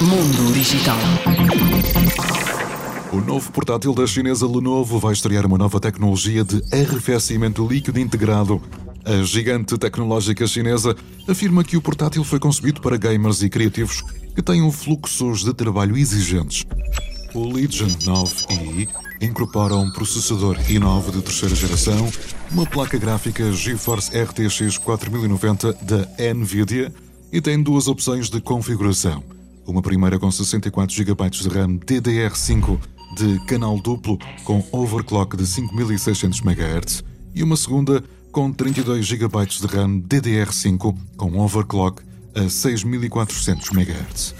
Mundo Digital. O novo portátil da chinesa Lenovo vai estrear uma nova tecnologia de arrefecimento líquido integrado. A gigante tecnológica chinesa afirma que o portátil foi concebido para gamers e criativos que tenham fluxos de trabalho exigentes. O Legion 9i incorpora um processador i9 de terceira geração, uma placa gráfica GeForce RTX 4090 da Nvidia e tem duas opções de configuração. Uma primeira com 64 GB de RAM DDR5 de canal duplo com overclock de 5600 MHz e uma segunda com 32 GB de RAM DDR5 com overclock a 6400 MHz.